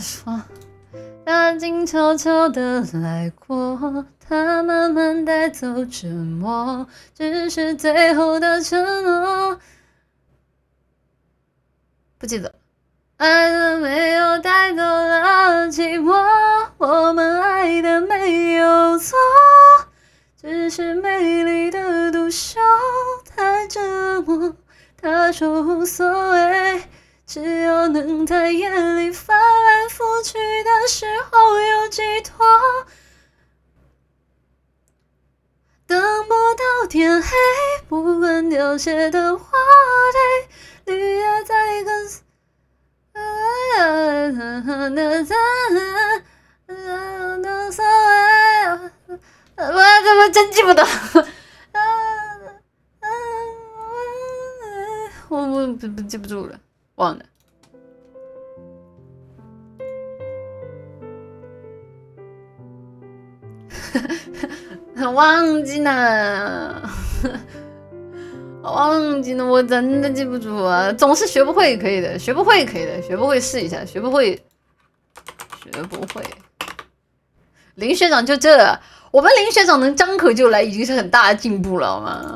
说，他静悄悄的来过，他慢慢带走沉默，只是最后的承诺。不记得，爱的没有带走了寂寞，我们爱的没有错，只是美丽的独秀太折磨。他说无所谓。只要能在夜里翻来覆去的时候有寄托，等不到天黑，不管凋谢的花蕾，绿叶在跟。我怎么真记不得？我我不不记不住了。忘了，忘记了，忘记了，我真的记不住啊！总是学不会，可以的，学不会可以的，学不会试一下，学不会，学不会。林学长就这，我们林学长能张口就来，已经是很大的进步了，好吗？